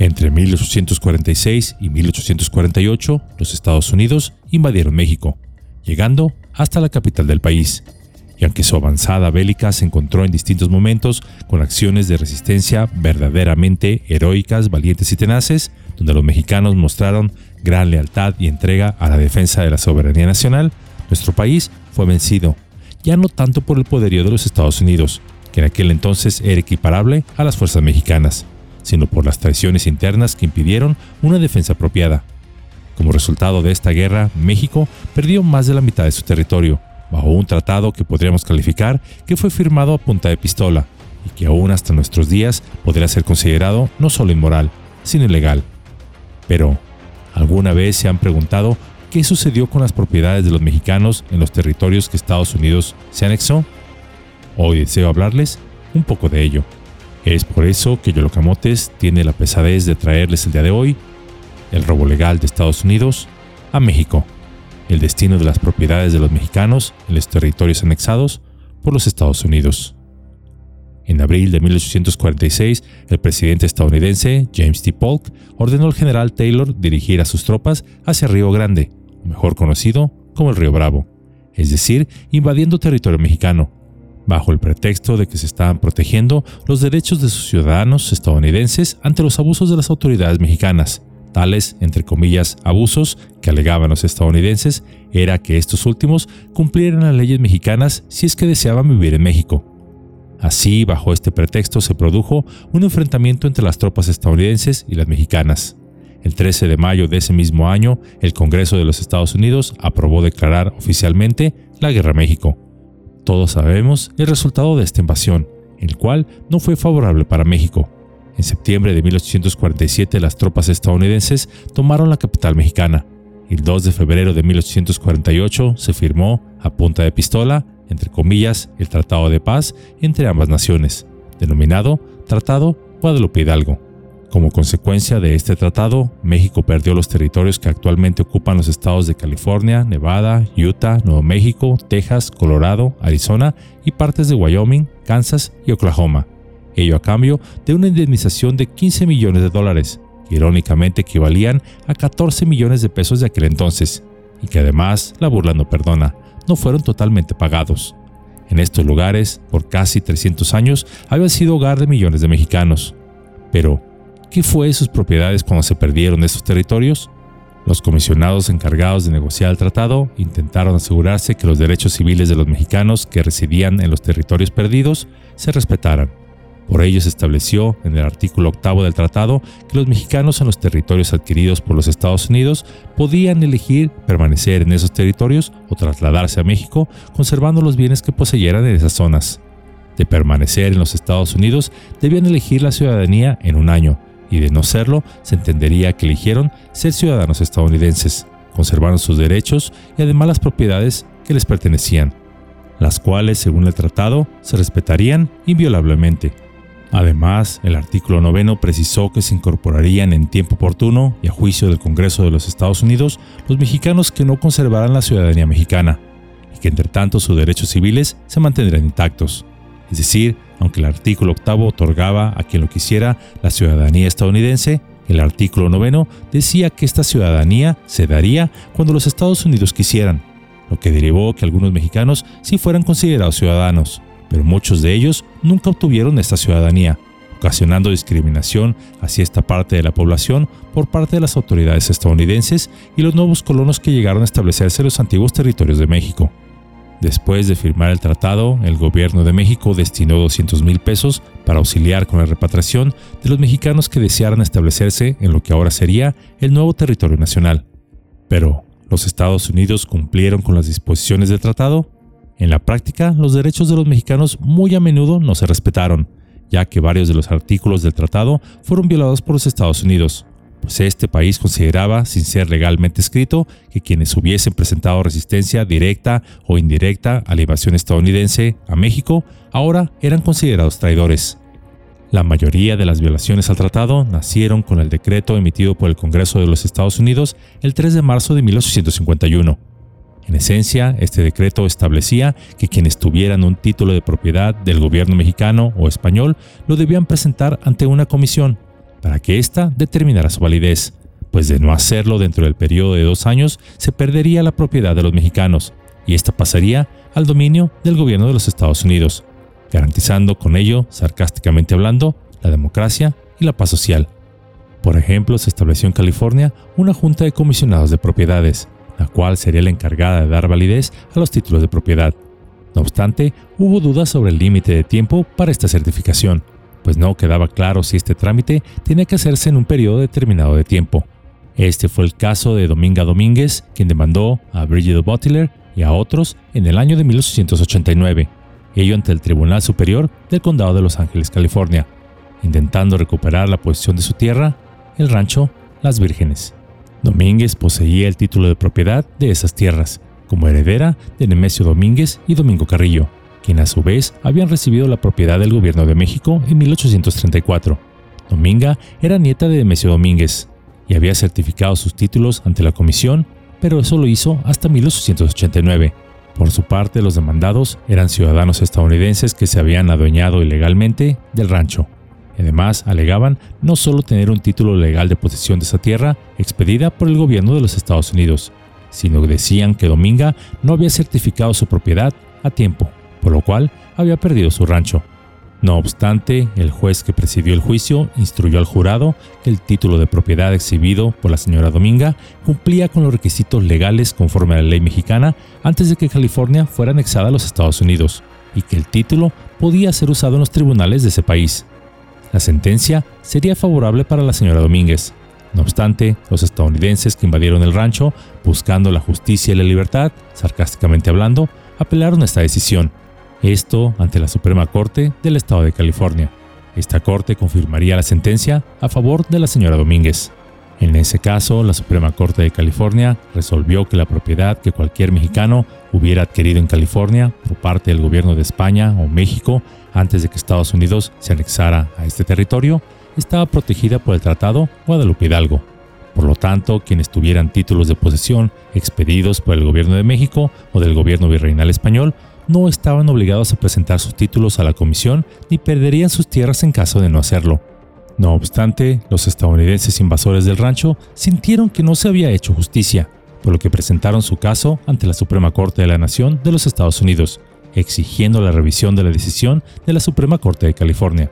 Entre 1846 y 1848, los Estados Unidos invadieron México, llegando hasta la capital del país. Y aunque su avanzada bélica se encontró en distintos momentos con acciones de resistencia verdaderamente heroicas, valientes y tenaces, donde los mexicanos mostraron gran lealtad y entrega a la defensa de la soberanía nacional, nuestro país fue vencido, ya no tanto por el poderío de los Estados Unidos, que en aquel entonces era equiparable a las fuerzas mexicanas, sino por las traiciones internas que impidieron una defensa apropiada. Como resultado de esta guerra, México perdió más de la mitad de su territorio, bajo un tratado que podríamos calificar que fue firmado a punta de pistola y que aún hasta nuestros días podría ser considerado no solo inmoral, sino ilegal. Pero, ¿alguna vez se han preguntado qué sucedió con las propiedades de los mexicanos en los territorios que Estados Unidos se anexó? Hoy deseo hablarles un poco de ello. Es por eso que Yolocamotes tiene la pesadez de traerles el día de hoy el robo legal de Estados Unidos a México, el destino de las propiedades de los mexicanos en los territorios anexados por los Estados Unidos. En abril de 1846, el presidente estadounidense James T. Polk ordenó al general Taylor dirigir a sus tropas hacia Río Grande, mejor conocido como el Río Bravo, es decir, invadiendo territorio mexicano, bajo el pretexto de que se estaban protegiendo los derechos de sus ciudadanos estadounidenses ante los abusos de las autoridades mexicanas. Tales, entre comillas, abusos que alegaban los estadounidenses era que estos últimos cumplieran las leyes mexicanas si es que deseaban vivir en México. Así, bajo este pretexto, se produjo un enfrentamiento entre las tropas estadounidenses y las mexicanas. El 13 de mayo de ese mismo año, el Congreso de los Estados Unidos aprobó declarar oficialmente la Guerra a México. Todos sabemos el resultado de esta invasión, el cual no fue favorable para México. En septiembre de 1847 las tropas estadounidenses tomaron la capital mexicana. El 2 de febrero de 1848 se firmó, a punta de pistola, entre comillas, el Tratado de Paz entre ambas naciones, denominado Tratado Guadalupe Hidalgo. Como consecuencia de este tratado, México perdió los territorios que actualmente ocupan los estados de California, Nevada, Utah, Nuevo México, Texas, Colorado, Arizona y partes de Wyoming, Kansas y Oklahoma. Ello a cambio de una indemnización de 15 millones de dólares, que irónicamente equivalían a 14 millones de pesos de aquel entonces, y que además, la burla no perdona, no fueron totalmente pagados. En estos lugares, por casi 300 años, habían sido hogar de millones de mexicanos. Pero, ¿Qué fue de sus propiedades cuando se perdieron estos territorios? Los comisionados encargados de negociar el tratado intentaron asegurarse que los derechos civiles de los mexicanos que residían en los territorios perdidos se respetaran. Por ello se estableció en el artículo octavo del tratado que los mexicanos en los territorios adquiridos por los Estados Unidos podían elegir permanecer en esos territorios o trasladarse a México conservando los bienes que poseyeran en esas zonas. De permanecer en los Estados Unidos debían elegir la ciudadanía en un año y de no serlo, se entendería que eligieron ser ciudadanos estadounidenses, conservaron sus derechos y además las propiedades que les pertenecían, las cuales, según el tratado, se respetarían inviolablemente. Además, el artículo noveno precisó que se incorporarían en tiempo oportuno y a juicio del Congreso de los Estados Unidos los mexicanos que no conservaran la ciudadanía mexicana, y que entre tanto sus derechos civiles se mantendrían intactos, es decir, aunque el artículo octavo otorgaba a quien lo quisiera la ciudadanía estadounidense, el artículo noveno decía que esta ciudadanía se daría cuando los Estados Unidos quisieran, lo que derivó que algunos mexicanos sí fueran considerados ciudadanos, pero muchos de ellos nunca obtuvieron esta ciudadanía, ocasionando discriminación hacia esta parte de la población por parte de las autoridades estadounidenses y los nuevos colonos que llegaron a establecerse en los antiguos territorios de México. Después de firmar el tratado, el gobierno de México destinó 200 mil pesos para auxiliar con la repatriación de los mexicanos que desearan establecerse en lo que ahora sería el nuevo territorio nacional. Pero, ¿los Estados Unidos cumplieron con las disposiciones del tratado? En la práctica, los derechos de los mexicanos muy a menudo no se respetaron, ya que varios de los artículos del tratado fueron violados por los Estados Unidos pues este país consideraba, sin ser legalmente escrito, que quienes hubiesen presentado resistencia directa o indirecta a la invasión estadounidense a México ahora eran considerados traidores. La mayoría de las violaciones al tratado nacieron con el decreto emitido por el Congreso de los Estados Unidos el 3 de marzo de 1851. En esencia, este decreto establecía que quienes tuvieran un título de propiedad del gobierno mexicano o español lo debían presentar ante una comisión para que ésta determinara su validez, pues de no hacerlo dentro del periodo de dos años se perdería la propiedad de los mexicanos y esta pasaría al dominio del gobierno de los Estados Unidos, garantizando con ello, sarcásticamente hablando, la democracia y la paz social. Por ejemplo, se estableció en California una junta de comisionados de propiedades, la cual sería la encargada de dar validez a los títulos de propiedad. No obstante, hubo dudas sobre el límite de tiempo para esta certificación, pues no quedaba claro si este trámite tenía que hacerse en un periodo determinado de tiempo. Este fue el caso de Dominga Domínguez, quien demandó a Bridget Butler y a otros en el año de 1889, ello ante el Tribunal Superior del Condado de Los Ángeles, California, intentando recuperar la posesión de su tierra, el rancho Las Vírgenes. Domínguez poseía el título de propiedad de esas tierras, como heredera de Nemesio Domínguez y Domingo Carrillo, quien a su vez habían recibido la propiedad del gobierno de México en 1834. Dominga era nieta de Nemesio Domínguez y había certificado sus títulos ante la comisión, pero eso lo hizo hasta 1889. Por su parte, los demandados eran ciudadanos estadounidenses que se habían adueñado ilegalmente del rancho. Además, alegaban no solo tener un título legal de posesión de esa tierra expedida por el gobierno de los Estados Unidos, sino que decían que Dominga no había certificado su propiedad a tiempo por lo cual había perdido su rancho. No obstante, el juez que presidió el juicio instruyó al jurado que el título de propiedad exhibido por la señora Dominga cumplía con los requisitos legales conforme a la ley mexicana antes de que California fuera anexada a los Estados Unidos, y que el título podía ser usado en los tribunales de ese país. La sentencia sería favorable para la señora Domínguez. No obstante, los estadounidenses que invadieron el rancho, buscando la justicia y la libertad, sarcásticamente hablando, apelaron a esta decisión, esto ante la Suprema Corte del Estado de California. Esta corte confirmaría la sentencia a favor de la señora Domínguez. En ese caso, la Suprema Corte de California resolvió que la propiedad que cualquier mexicano hubiera adquirido en California por parte del gobierno de España o México antes de que Estados Unidos se anexara a este territorio estaba protegida por el Tratado Guadalupe Hidalgo. Por lo tanto, quienes tuvieran títulos de posesión expedidos por el gobierno de México o del gobierno virreinal español no estaban obligados a presentar sus títulos a la comisión ni perderían sus tierras en caso de no hacerlo. No obstante, los estadounidenses invasores del rancho sintieron que no se había hecho justicia, por lo que presentaron su caso ante la Suprema Corte de la Nación de los Estados Unidos, exigiendo la revisión de la decisión de la Suprema Corte de California.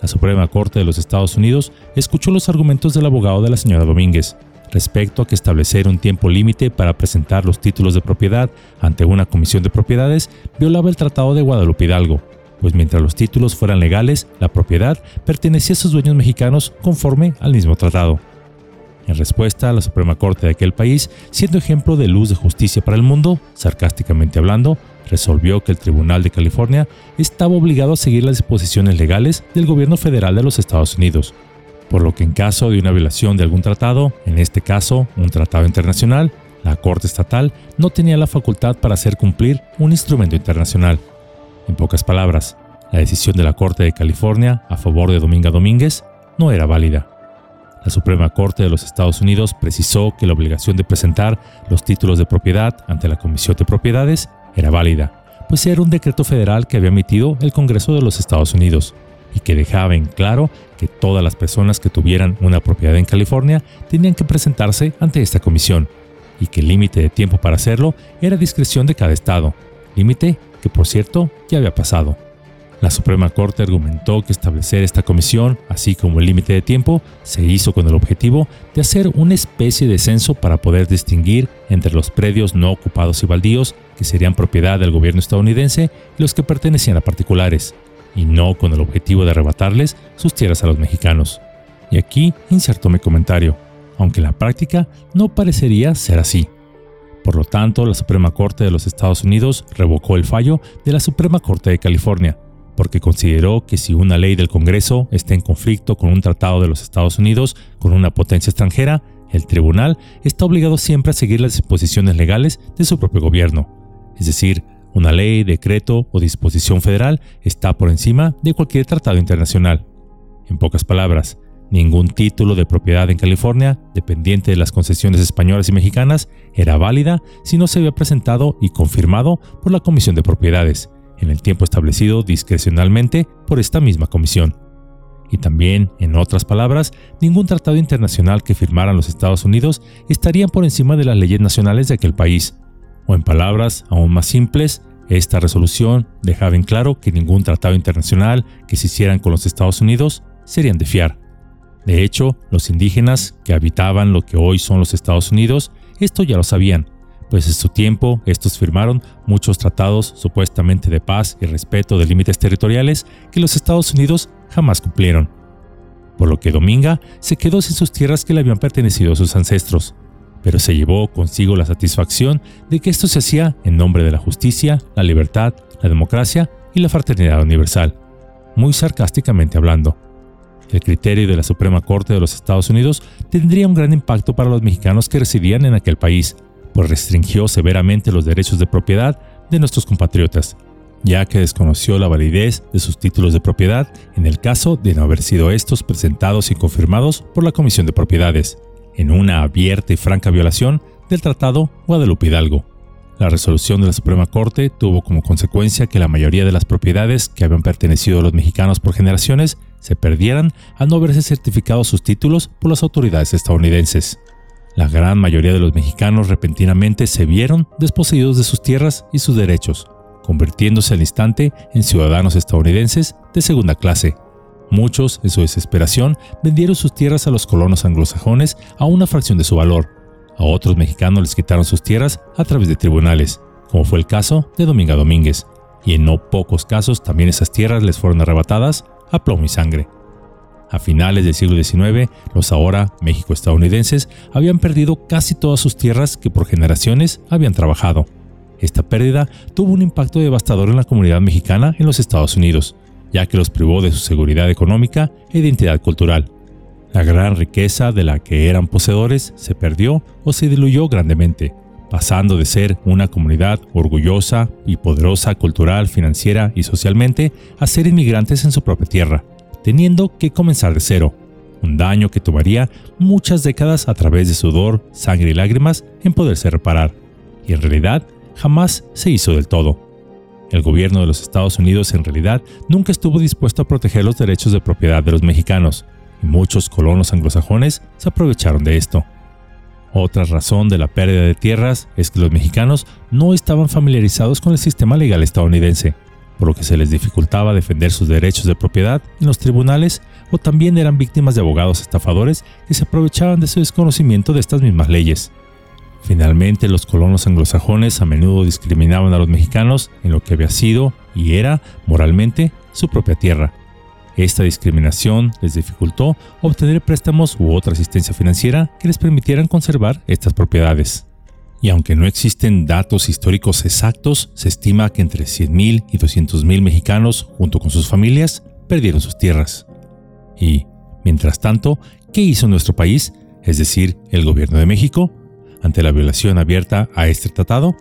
La Suprema Corte de los Estados Unidos escuchó los argumentos del abogado de la señora Domínguez, respecto a que establecer un tiempo límite para presentar los títulos de propiedad ante una comisión de propiedades violaba el Tratado de Guadalupe Hidalgo, pues mientras los títulos fueran legales, la propiedad pertenecía a sus dueños mexicanos conforme al mismo tratado. En respuesta, la Suprema Corte de aquel país, siendo ejemplo de luz de justicia para el mundo, sarcásticamente hablando, resolvió que el Tribunal de California estaba obligado a seguir las disposiciones legales del gobierno federal de los Estados Unidos, por lo que en caso de una violación de algún tratado, en este caso un tratado internacional, la Corte Estatal no tenía la facultad para hacer cumplir un instrumento internacional. En pocas palabras, la decisión de la Corte de California a favor de Dominga Domínguez no era válida. La Suprema Corte de los Estados Unidos precisó que la obligación de presentar los títulos de propiedad ante la Comisión de Propiedades era válida, pues era un decreto federal que había emitido el Congreso de los Estados Unidos y que dejaba en claro que todas las personas que tuvieran una propiedad en California tenían que presentarse ante esta comisión y que el límite de tiempo para hacerlo era discreción de cada estado, límite que por cierto ya había pasado. La Suprema Corte argumentó que establecer esta comisión, así como el límite de tiempo, se hizo con el objetivo de hacer una especie de censo para poder distinguir entre los predios no ocupados y baldíos que serían propiedad del gobierno estadounidense y los que pertenecían a particulares, y no con el objetivo de arrebatarles sus tierras a los mexicanos. Y aquí insertó mi comentario, aunque en la práctica no parecería ser así. Por lo tanto, la Suprema Corte de los Estados Unidos revocó el fallo de la Suprema Corte de California, porque consideró que si una ley del Congreso está en conflicto con un tratado de los Estados Unidos con una potencia extranjera, el tribunal está obligado siempre a seguir las disposiciones legales de su propio gobierno, es decir, una ley, decreto o disposición federal está por encima de cualquier tratado internacional. En pocas palabras, ningún título de propiedad en California, dependiente de las concesiones españolas y mexicanas, era válida si no se había presentado y confirmado por la Comisión de Propiedades, en el tiempo establecido discrecionalmente por esta misma comisión. Y también, en otras palabras, ningún tratado internacional que firmaran los Estados Unidos estaría por encima de las leyes nacionales de aquel país. O en palabras aún más simples, esta resolución dejaba en claro que ningún tratado internacional que se hicieran con los Estados Unidos serían de fiar. De hecho, los indígenas que habitaban lo que hoy son los Estados Unidos, esto ya lo sabían, pues en su tiempo estos firmaron muchos tratados supuestamente de paz y respeto de límites territoriales que los Estados Unidos jamás cumplieron. Por lo que Dominga se quedó sin sus tierras que le habían pertenecido a sus ancestros, pero se llevó consigo la satisfacción de que esto se hacía en nombre de la justicia, la libertad, la democracia y la fraternidad universal, muy sarcásticamente hablando. El criterio de la Suprema Corte de los Estados Unidos tendría un gran impacto para los mexicanos que residían en aquel país, pues restringió severamente los derechos de propiedad de nuestros compatriotas, ya que desconoció la validez de sus títulos de propiedad en el caso de no haber sido estos presentados y confirmados por la Comisión de Propiedades, en una abierta y franca violación del Tratado Guadalupe Hidalgo. La resolución de la Suprema Corte tuvo como consecuencia que la mayoría de las propiedades que habían pertenecido a los mexicanos por generaciones se perdieran al no haberse certificado sus títulos por las autoridades estadounidenses. La gran mayoría de los mexicanos repentinamente se vieron desposeídos de sus tierras y sus derechos, convirtiéndose al instante en ciudadanos estadounidenses de segunda clase. Muchos, en su desesperación, vendieron sus tierras a los colonos anglosajones a una fracción de su valor, a otros mexicanos les quitaron sus tierras a través de tribunales, como fue el caso de Dominga Domínguez, y en no pocos casos también esas tierras les fueron arrebatadas a plomo y sangre. A finales del siglo XIX, los ahora México-estadounidenses habían perdido casi todas sus tierras que por generaciones habían trabajado. Esta pérdida tuvo un impacto devastador en la comunidad mexicana en los Estados Unidos, ya que los privó de su seguridad económica e identidad cultural, la gran riqueza de la que eran poseedores se perdió o se diluyó grandemente, pasando de ser una comunidad orgullosa y poderosa cultural, financiera y socialmente a ser inmigrantes en su propia tierra, teniendo que comenzar de cero, un daño que tomaría muchas décadas a través de sudor, sangre y lágrimas en poderse reparar, y en realidad jamás se hizo del todo. El gobierno de los Estados Unidos en realidad nunca estuvo dispuesto a proteger los derechos de propiedad de los mexicanos, muchos colonos anglosajones se aprovecharon de esto. Otra razón de la pérdida de tierras es que los mexicanos no estaban familiarizados con el sistema legal estadounidense, por lo que se les dificultaba defender sus derechos de propiedad en los tribunales o también eran víctimas de abogados estafadores que se aprovechaban de su desconocimiento de estas mismas leyes. Finalmente, los colonos anglosajones a menudo discriminaban a los mexicanos en lo que había sido y era, moralmente, su propia tierra esta discriminación les dificultó obtener préstamos u otra asistencia financiera que les permitieran conservar estas propiedades. Y aunque no existen datos históricos exactos, se estima que entre 100.000 y 200.000 mexicanos, junto con sus familias, perdieron sus tierras. Y, mientras tanto, ¿qué hizo nuestro país, es decir, el gobierno de México, ante la violación abierta a este tratado?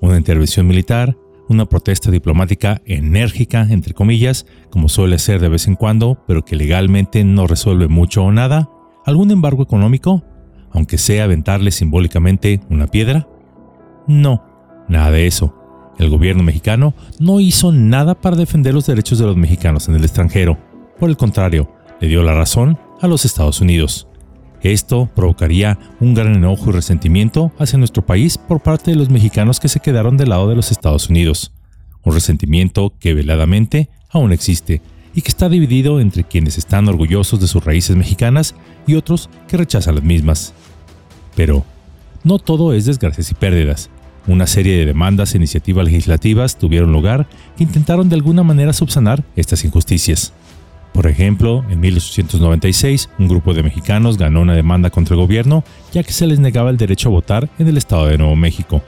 Una intervención militar, una protesta diplomática enérgica, entre comillas, como suele ser de vez en cuando, pero que legalmente no resuelve mucho o nada, algún embargo económico, aunque sea aventarle simbólicamente una piedra. No, nada de eso. El gobierno mexicano no hizo nada para defender los derechos de los mexicanos en el extranjero. Por el contrario, le dio la razón a los Estados Unidos. Esto provocaría un gran enojo y resentimiento hacia nuestro país por parte de los mexicanos que se quedaron del lado de los Estados Unidos. Un resentimiento que veladamente aún existe y que está dividido entre quienes están orgullosos de sus raíces mexicanas y otros que rechazan las mismas. Pero no todo es desgracias y pérdidas. Una serie de demandas e iniciativas legislativas tuvieron lugar que intentaron de alguna manera subsanar estas injusticias. Por ejemplo, en 1896, un grupo de mexicanos ganó una demanda contra el gobierno ya que se les negaba el derecho a votar en el estado de Nuevo México.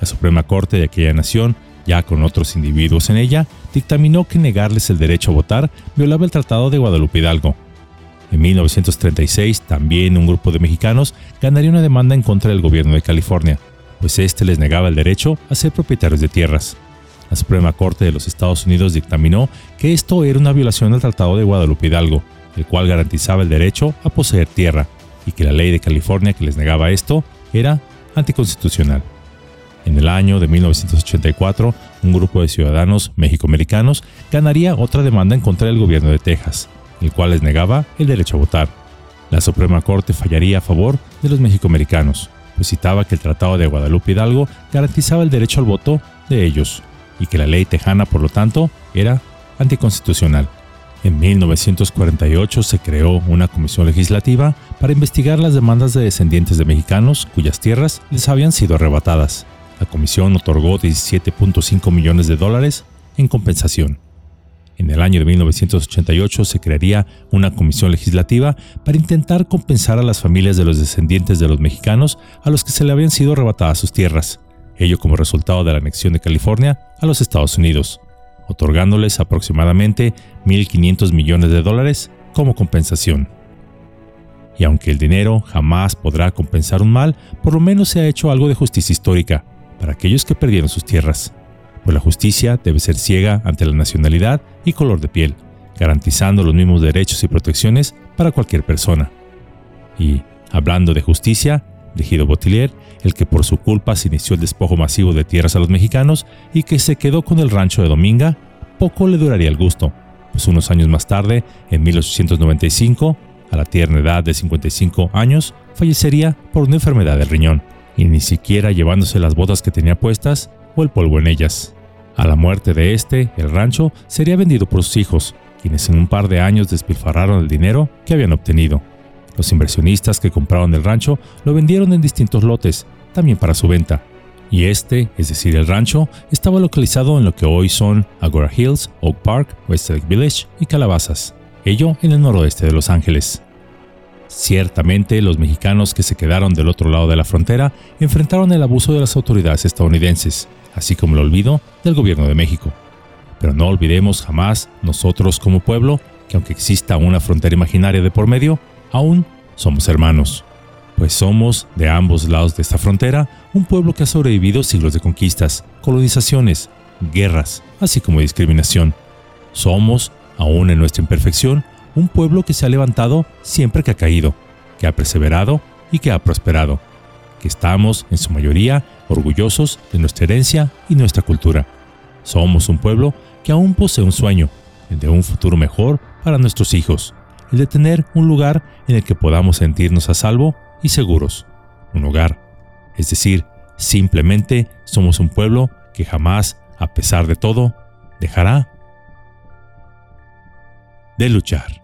La Suprema Corte de aquella nación, ya con otros individuos en ella, dictaminó que negarles el derecho a votar violaba el Tratado de Guadalupe Hidalgo. En 1936, también un grupo de mexicanos ganaría una demanda en contra del gobierno de California, pues éste les negaba el derecho a ser propietarios de tierras. La Suprema Corte de los Estados Unidos dictaminó que esto era una violación del Tratado de Guadalupe Hidalgo, el cual garantizaba el derecho a poseer tierra, y que la ley de California que les negaba esto era anticonstitucional. En el año de 1984, un grupo de ciudadanos mexicoamericanos ganaría otra demanda en contra del gobierno de Texas, el cual les negaba el derecho a votar. La Suprema Corte fallaría a favor de los mexicoamericanos, pues citaba que el Tratado de Guadalupe Hidalgo garantizaba el derecho al voto de ellos y que la ley tejana, por lo tanto, era anticonstitucional. En 1948 se creó una comisión legislativa para investigar las demandas de descendientes de mexicanos cuyas tierras les habían sido arrebatadas. La comisión otorgó 17.5 millones de dólares en compensación. En el año de 1988 se crearía una comisión legislativa para intentar compensar a las familias de los descendientes de los mexicanos a los que se le habían sido arrebatadas sus tierras, ello como resultado de la anexión de California a los Estados Unidos otorgándoles aproximadamente 1.500 millones de dólares como compensación. Y aunque el dinero jamás podrá compensar un mal, por lo menos se ha hecho algo de justicia histórica para aquellos que perdieron sus tierras, pues la justicia debe ser ciega ante la nacionalidad y color de piel, garantizando los mismos derechos y protecciones para cualquier persona. Y, hablando de justicia, Rigido Botilier, el que por su culpa se inició el despojo masivo de tierras a los mexicanos y que se quedó con el rancho de Dominga, poco le duraría el gusto, pues unos años más tarde, en 1895, a la tierna edad de 55 años, fallecería por una enfermedad del riñón, y ni siquiera llevándose las botas que tenía puestas o el polvo en ellas. A la muerte de este, el rancho sería vendido por sus hijos, quienes en un par de años despilfarraron el dinero que habían obtenido. Los inversionistas que compraron el rancho lo vendieron en distintos lotes, también para su venta. Y este, es decir, el rancho, estaba localizado en lo que hoy son Agora Hills, Oak Park, Westlake Village y Calabazas, ello en el noroeste de Los Ángeles. Ciertamente, los mexicanos que se quedaron del otro lado de la frontera enfrentaron el abuso de las autoridades estadounidenses, así como el olvido del gobierno de México. Pero no olvidemos jamás, nosotros como pueblo, que aunque exista una frontera imaginaria de por medio, aún somos hermanos, pues somos, de ambos lados de esta frontera, un pueblo que ha sobrevivido siglos de conquistas, colonizaciones, guerras, así como discriminación. Somos, aún en nuestra imperfección, un pueblo que se ha levantado siempre que ha caído, que ha perseverado y que ha prosperado, que estamos, en su mayoría, orgullosos de nuestra herencia y nuestra cultura. Somos un pueblo que aún posee un sueño, el de un futuro mejor para nuestros hijos, el de tener un lugar en el que podamos sentirnos a salvo y seguros. Un hogar. Es decir, simplemente somos un pueblo que jamás, a pesar de todo, dejará de luchar.